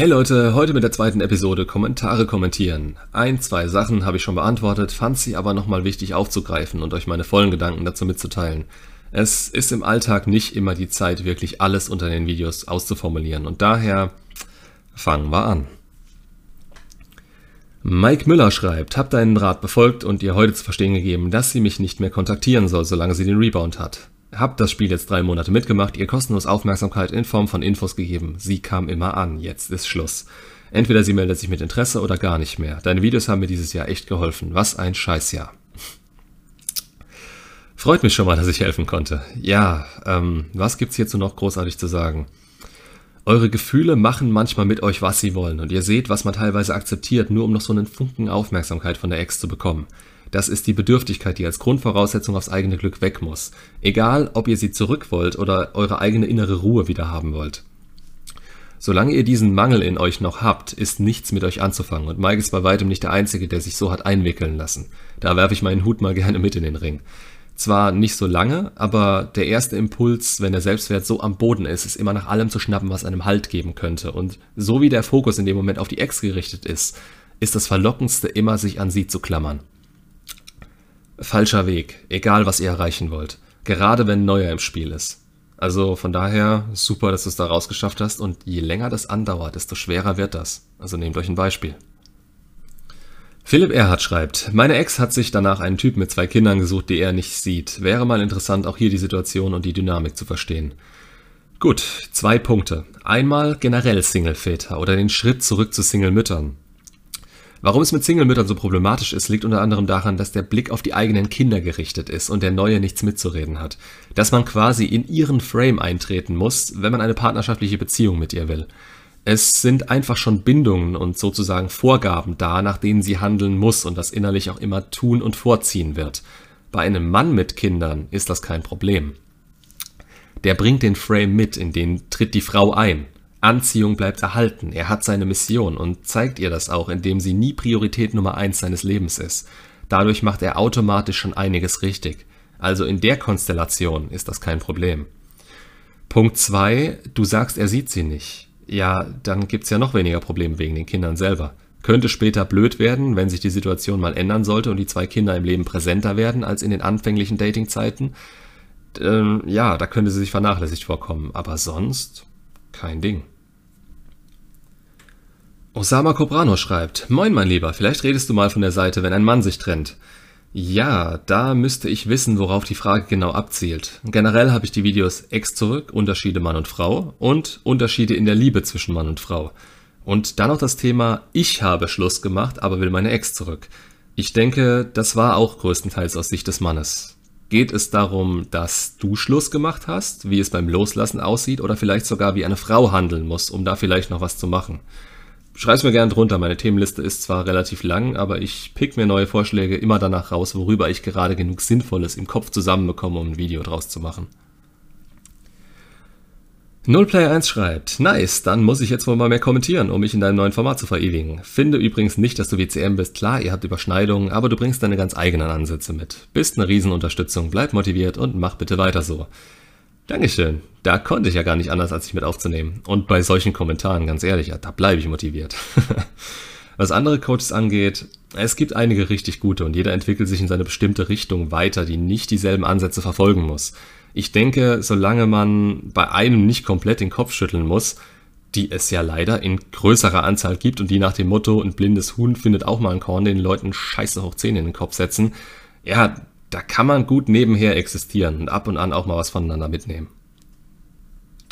Hey Leute, heute mit der zweiten Episode Kommentare kommentieren. Ein, zwei Sachen habe ich schon beantwortet, fand sie aber nochmal wichtig aufzugreifen und euch meine vollen Gedanken dazu mitzuteilen. Es ist im Alltag nicht immer die Zeit, wirklich alles unter den Videos auszuformulieren und daher fangen wir an. Mike Müller schreibt, hab deinen Rat befolgt und ihr heute zu verstehen gegeben, dass sie mich nicht mehr kontaktieren soll, solange sie den Rebound hat. Hab das Spiel jetzt drei Monate mitgemacht, ihr kostenlos Aufmerksamkeit in Form von Infos gegeben. Sie kam immer an, jetzt ist Schluss. Entweder sie meldet sich mit Interesse oder gar nicht mehr. Deine Videos haben mir dieses Jahr echt geholfen. Was ein Scheißjahr. Freut mich schon mal, dass ich helfen konnte. Ja, ähm, was gibt's hierzu noch großartig zu sagen? Eure Gefühle machen manchmal mit euch, was sie wollen, und ihr seht, was man teilweise akzeptiert, nur um noch so einen Funken Aufmerksamkeit von der Ex zu bekommen. Das ist die Bedürftigkeit, die als Grundvoraussetzung aufs eigene Glück weg muss. Egal, ob ihr sie zurück wollt oder eure eigene innere Ruhe wieder haben wollt. Solange ihr diesen Mangel in euch noch habt, ist nichts mit euch anzufangen und Mike ist bei weitem nicht der Einzige, der sich so hat einwickeln lassen. Da werfe ich meinen Hut mal gerne mit in den Ring. Zwar nicht so lange, aber der erste Impuls, wenn der Selbstwert so am Boden ist, ist immer nach allem zu schnappen, was einem Halt geben könnte. Und so wie der Fokus in dem Moment auf die Ex gerichtet ist, ist das Verlockendste immer, sich an sie zu klammern. Falscher Weg, egal was ihr erreichen wollt. Gerade wenn Neuer im Spiel ist. Also von daher super, dass du es da rausgeschafft hast und je länger das andauert, desto schwerer wird das. Also nehmt euch ein Beispiel. Philipp Erhardt schreibt, meine Ex hat sich danach einen Typ mit zwei Kindern gesucht, die er nicht sieht. Wäre mal interessant, auch hier die Situation und die Dynamik zu verstehen. Gut, zwei Punkte. Einmal generell Single-Väter oder den Schritt zurück zu Single-Müttern. Warum es mit Single-Müttern so problematisch ist, liegt unter anderem daran, dass der Blick auf die eigenen Kinder gerichtet ist und der Neue nichts mitzureden hat. Dass man quasi in ihren Frame eintreten muss, wenn man eine partnerschaftliche Beziehung mit ihr will. Es sind einfach schon Bindungen und sozusagen Vorgaben da, nach denen sie handeln muss und das innerlich auch immer tun und vorziehen wird. Bei einem Mann mit Kindern ist das kein Problem. Der bringt den Frame mit, in den tritt die Frau ein. Anziehung bleibt erhalten, er hat seine Mission und zeigt ihr das auch, indem sie nie Priorität Nummer eins seines Lebens ist. Dadurch macht er automatisch schon einiges richtig. Also in der Konstellation ist das kein Problem. Punkt zwei: Du sagst, er sieht sie nicht. Ja, dann gibt's ja noch weniger Probleme wegen den Kindern selber. Könnte später blöd werden, wenn sich die Situation mal ändern sollte und die zwei Kinder im Leben präsenter werden als in den anfänglichen Datingzeiten. Ähm, ja, da könnte sie sich vernachlässigt vorkommen. Aber sonst kein Ding. Osama Cobrano schreibt, Moin mein Lieber, vielleicht redest du mal von der Seite, wenn ein Mann sich trennt. Ja, da müsste ich wissen, worauf die Frage genau abzielt. Generell habe ich die Videos Ex zurück, Unterschiede Mann und Frau und Unterschiede in der Liebe zwischen Mann und Frau. Und dann noch das Thema Ich habe Schluss gemacht, aber will meine Ex zurück. Ich denke, das war auch größtenteils aus Sicht des Mannes. Geht es darum, dass du Schluss gemacht hast, wie es beim Loslassen aussieht, oder vielleicht sogar wie eine Frau handeln muss, um da vielleicht noch was zu machen? Schreib's mir gerne drunter. Meine Themenliste ist zwar relativ lang, aber ich pick mir neue Vorschläge immer danach raus, worüber ich gerade genug Sinnvolles im Kopf zusammenbekomme, um ein Video draus zu machen. Nullplayer1 schreibt, nice, dann muss ich jetzt wohl mal mehr kommentieren, um mich in deinem neuen Format zu verewigen. Finde übrigens nicht, dass du WCM bist. Klar, ihr habt Überschneidungen, aber du bringst deine ganz eigenen Ansätze mit. Bist eine Riesenunterstützung, bleib motiviert und mach bitte weiter so. Dankeschön. Da konnte ich ja gar nicht anders, als sich mit aufzunehmen. Und bei solchen Kommentaren, ganz ehrlich, da bleibe ich motiviert. Was andere Coaches angeht, es gibt einige richtig gute und jeder entwickelt sich in seine bestimmte Richtung weiter, die nicht dieselben Ansätze verfolgen muss. Ich denke, solange man bei einem nicht komplett den Kopf schütteln muss, die es ja leider in größerer Anzahl gibt und die nach dem Motto, ein blindes Huhn findet auch mal ein Korn, den Leuten scheiße hoch 10 in den Kopf setzen, ja, da kann man gut nebenher existieren und ab und an auch mal was voneinander mitnehmen.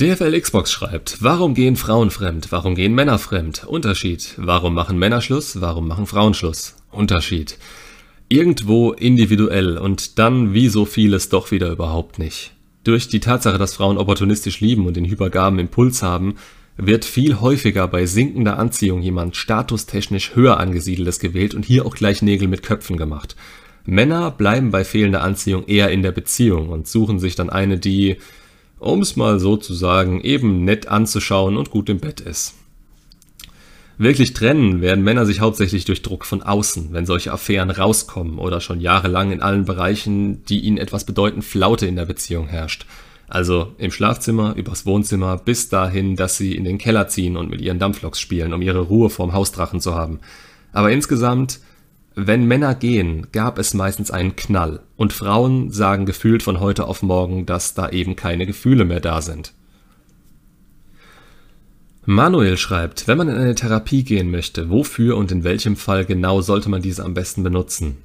DFL Xbox schreibt, warum gehen Frauen fremd? Warum gehen Männer fremd? Unterschied. Warum machen Männer Schluss? Warum machen Frauen Schluss? Unterschied. Irgendwo individuell und dann wie so vieles doch wieder überhaupt nicht. Durch die Tatsache, dass Frauen opportunistisch lieben und den hypergamen Impuls haben, wird viel häufiger bei sinkender Anziehung jemand statustechnisch höher angesiedeltes gewählt und hier auch gleich Nägel mit Köpfen gemacht. Männer bleiben bei fehlender Anziehung eher in der Beziehung und suchen sich dann eine, die, um es mal so zu sagen, eben nett anzuschauen und gut im Bett ist. Wirklich trennen werden Männer sich hauptsächlich durch Druck von außen, wenn solche Affären rauskommen oder schon jahrelang in allen Bereichen, die ihnen etwas bedeuten, Flaute in der Beziehung herrscht. Also im Schlafzimmer, übers Wohnzimmer, bis dahin, dass sie in den Keller ziehen und mit ihren Dampfloks spielen, um ihre Ruhe vorm Hausdrachen zu haben. Aber insgesamt, wenn Männer gehen, gab es meistens einen Knall. Und Frauen sagen gefühlt von heute auf morgen, dass da eben keine Gefühle mehr da sind. Manuel schreibt, wenn man in eine Therapie gehen möchte, wofür und in welchem Fall genau sollte man diese am besten benutzen?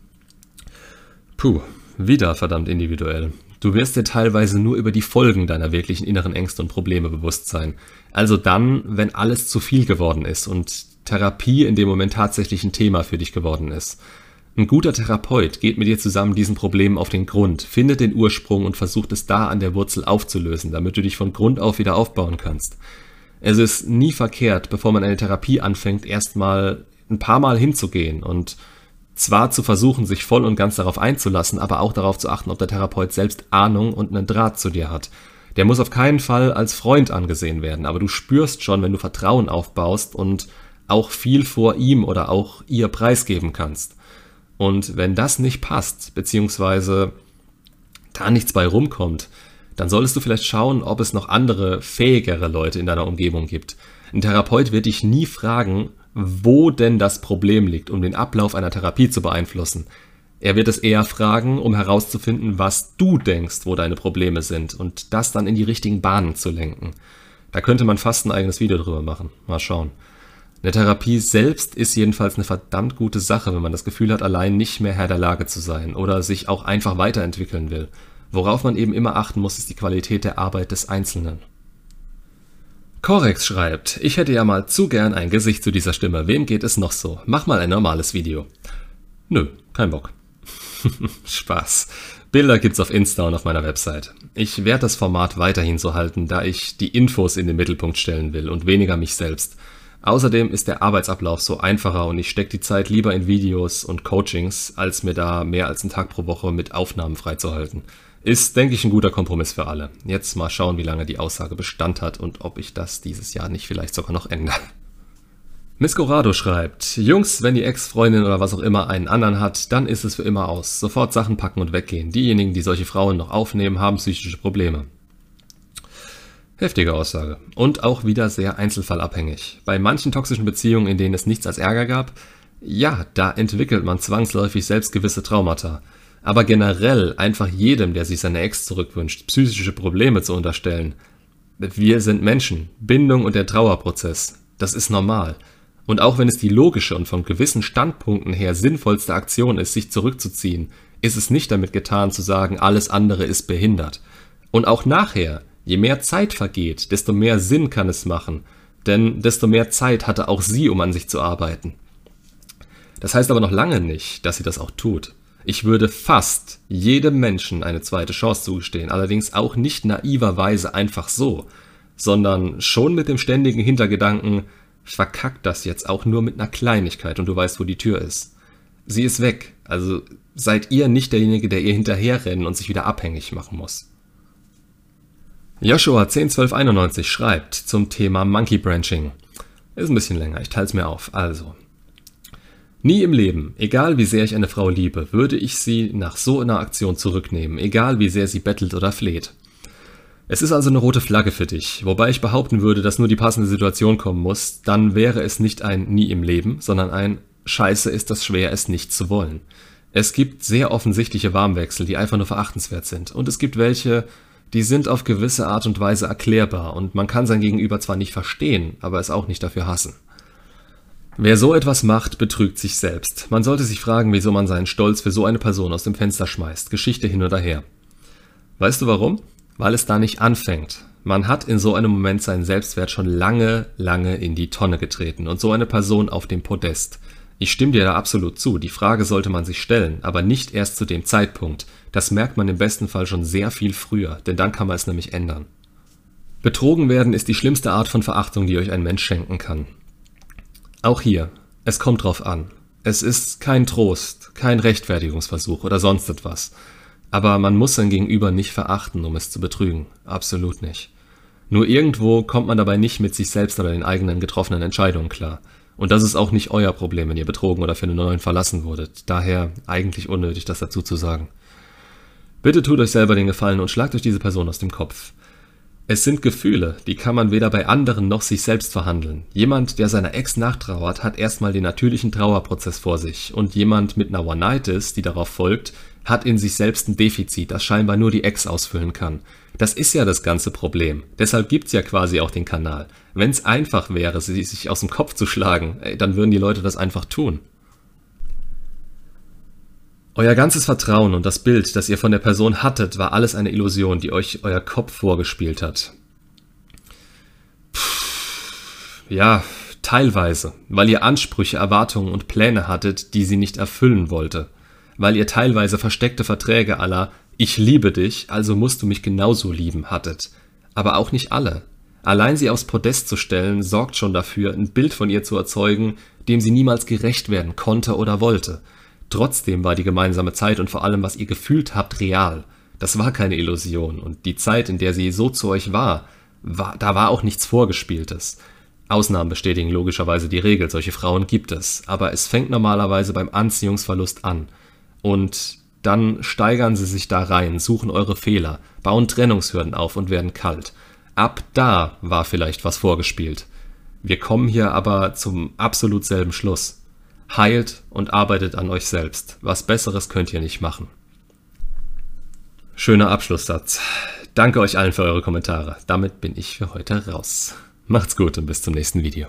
Puh, wieder verdammt individuell. Du wirst dir teilweise nur über die Folgen deiner wirklichen inneren Ängste und Probleme bewusst sein. Also dann, wenn alles zu viel geworden ist und Therapie in dem Moment tatsächlich ein Thema für dich geworden ist. Ein guter Therapeut geht mit dir zusammen diesen Problemen auf den Grund, findet den Ursprung und versucht es da an der Wurzel aufzulösen, damit du dich von Grund auf wieder aufbauen kannst. Es ist nie verkehrt, bevor man eine Therapie anfängt, erstmal ein paar Mal hinzugehen und zwar zu versuchen, sich voll und ganz darauf einzulassen, aber auch darauf zu achten, ob der Therapeut selbst Ahnung und einen Draht zu dir hat. Der muss auf keinen Fall als Freund angesehen werden, aber du spürst schon, wenn du Vertrauen aufbaust und auch viel vor ihm oder auch ihr preisgeben kannst. Und wenn das nicht passt, beziehungsweise da nichts bei rumkommt, dann solltest du vielleicht schauen, ob es noch andere, fähigere Leute in deiner Umgebung gibt. Ein Therapeut wird dich nie fragen, wo denn das Problem liegt, um den Ablauf einer Therapie zu beeinflussen. Er wird es eher fragen, um herauszufinden, was du denkst, wo deine Probleme sind und das dann in die richtigen Bahnen zu lenken. Da könnte man fast ein eigenes Video drüber machen. Mal schauen. Eine Therapie selbst ist jedenfalls eine verdammt gute Sache, wenn man das Gefühl hat, allein nicht mehr Herr der Lage zu sein oder sich auch einfach weiterentwickeln will. Worauf man eben immer achten muss, ist die Qualität der Arbeit des Einzelnen. Corex schreibt, ich hätte ja mal zu gern ein Gesicht zu dieser Stimme. Wem geht es noch so? Mach mal ein normales Video. Nö, kein Bock. Spaß. Bilder gibt's auf Insta und auf meiner Website. Ich werde das Format weiterhin so halten, da ich die Infos in den Mittelpunkt stellen will und weniger mich selbst. Außerdem ist der Arbeitsablauf so einfacher und ich stecke die Zeit lieber in Videos und Coachings, als mir da mehr als einen Tag pro Woche mit Aufnahmen freizuhalten. Ist, denke ich, ein guter Kompromiss für alle. Jetzt mal schauen, wie lange die Aussage Bestand hat und ob ich das dieses Jahr nicht vielleicht sogar noch ändere. Miss Corrado schreibt, Jungs, wenn die Ex-Freundin oder was auch immer einen anderen hat, dann ist es für immer aus. Sofort Sachen packen und weggehen. Diejenigen, die solche Frauen noch aufnehmen, haben psychische Probleme. Heftige Aussage. Und auch wieder sehr einzelfallabhängig. Bei manchen toxischen Beziehungen, in denen es nichts als Ärger gab, ja, da entwickelt man zwangsläufig selbst gewisse Traumata. Aber generell einfach jedem, der sich seine Ex zurückwünscht, psychische Probleme zu unterstellen. Wir sind Menschen. Bindung und der Trauerprozess. Das ist normal. Und auch wenn es die logische und von gewissen Standpunkten her sinnvollste Aktion ist, sich zurückzuziehen, ist es nicht damit getan zu sagen, alles andere ist behindert. Und auch nachher, je mehr Zeit vergeht, desto mehr Sinn kann es machen, denn desto mehr Zeit hatte auch sie, um an sich zu arbeiten. Das heißt aber noch lange nicht, dass sie das auch tut. Ich würde fast jedem Menschen eine zweite Chance zugestehen, allerdings auch nicht naiverweise einfach so, sondern schon mit dem ständigen Hintergedanken, ich verkack das jetzt auch nur mit einer Kleinigkeit und du weißt, wo die Tür ist. Sie ist weg, also seid ihr nicht derjenige, der ihr hinterherrennen und sich wieder abhängig machen muss. Joshua 101291 schreibt zum Thema Monkey Branching. Ist ein bisschen länger, ich teile es mir auf. Also, Nie im Leben, egal wie sehr ich eine Frau liebe, würde ich sie nach so einer Aktion zurücknehmen, egal wie sehr sie bettelt oder fleht. Es ist also eine rote Flagge für dich, wobei ich behaupten würde, dass nur die passende Situation kommen muss, dann wäre es nicht ein Nie im Leben, sondern ein Scheiße ist das schwer, es nicht zu wollen. Es gibt sehr offensichtliche Warmwechsel, die einfach nur verachtenswert sind, und es gibt welche, die sind auf gewisse Art und Weise erklärbar, und man kann sein Gegenüber zwar nicht verstehen, aber es auch nicht dafür hassen. Wer so etwas macht, betrügt sich selbst. Man sollte sich fragen, wieso man seinen Stolz für so eine Person aus dem Fenster schmeißt. Geschichte hin oder her. Weißt du warum? Weil es da nicht anfängt. Man hat in so einem Moment seinen Selbstwert schon lange, lange in die Tonne getreten und so eine Person auf dem Podest. Ich stimme dir da absolut zu, die Frage sollte man sich stellen, aber nicht erst zu dem Zeitpunkt. Das merkt man im besten Fall schon sehr viel früher, denn dann kann man es nämlich ändern. Betrogen werden ist die schlimmste Art von Verachtung, die euch ein Mensch schenken kann. Auch hier, es kommt drauf an. Es ist kein Trost, kein Rechtfertigungsversuch oder sonst etwas. Aber man muss sein Gegenüber nicht verachten, um es zu betrügen. Absolut nicht. Nur irgendwo kommt man dabei nicht mit sich selbst oder den eigenen getroffenen Entscheidungen klar. Und das ist auch nicht euer Problem, wenn ihr betrogen oder für einen neuen verlassen wurdet. Daher eigentlich unnötig, das dazu zu sagen. Bitte tut euch selber den Gefallen und schlagt euch diese Person aus dem Kopf. Es sind Gefühle, die kann man weder bei anderen noch sich selbst verhandeln. Jemand, der seiner Ex nachtrauert, hat erstmal den natürlichen Trauerprozess vor sich und jemand mit einer One-Night-Is, die darauf folgt, hat in sich selbst ein Defizit, das scheinbar nur die Ex ausfüllen kann. Das ist ja das ganze Problem. Deshalb gibt's ja quasi auch den Kanal. Wenn's einfach wäre, sie sich aus dem Kopf zu schlagen, dann würden die Leute das einfach tun. Euer ganzes Vertrauen und das Bild, das ihr von der Person hattet, war alles eine Illusion, die euch euer Kopf vorgespielt hat. Puh, ja, teilweise, weil ihr Ansprüche, Erwartungen und Pläne hattet, die sie nicht erfüllen wollte. Weil ihr teilweise versteckte Verträge aller Ich liebe dich, also musst du mich genauso lieben hattet. Aber auch nicht alle. Allein sie aufs Podest zu stellen, sorgt schon dafür, ein Bild von ihr zu erzeugen, dem sie niemals gerecht werden konnte oder wollte – Trotzdem war die gemeinsame Zeit und vor allem, was ihr gefühlt habt, real. Das war keine Illusion. Und die Zeit, in der sie so zu euch war, war da war auch nichts Vorgespieltes. Ausnahmen bestätigen logischerweise die Regel, solche Frauen gibt es. Aber es fängt normalerweise beim Anziehungsverlust an. Und dann steigern sie sich da rein, suchen eure Fehler, bauen Trennungshürden auf und werden kalt. Ab da war vielleicht was vorgespielt. Wir kommen hier aber zum absolut selben Schluss heilt und arbeitet an euch selbst. Was Besseres könnt ihr nicht machen. Schöner Abschlusssatz. Danke euch allen für eure Kommentare. Damit bin ich für heute raus. Macht's gut und bis zum nächsten Video.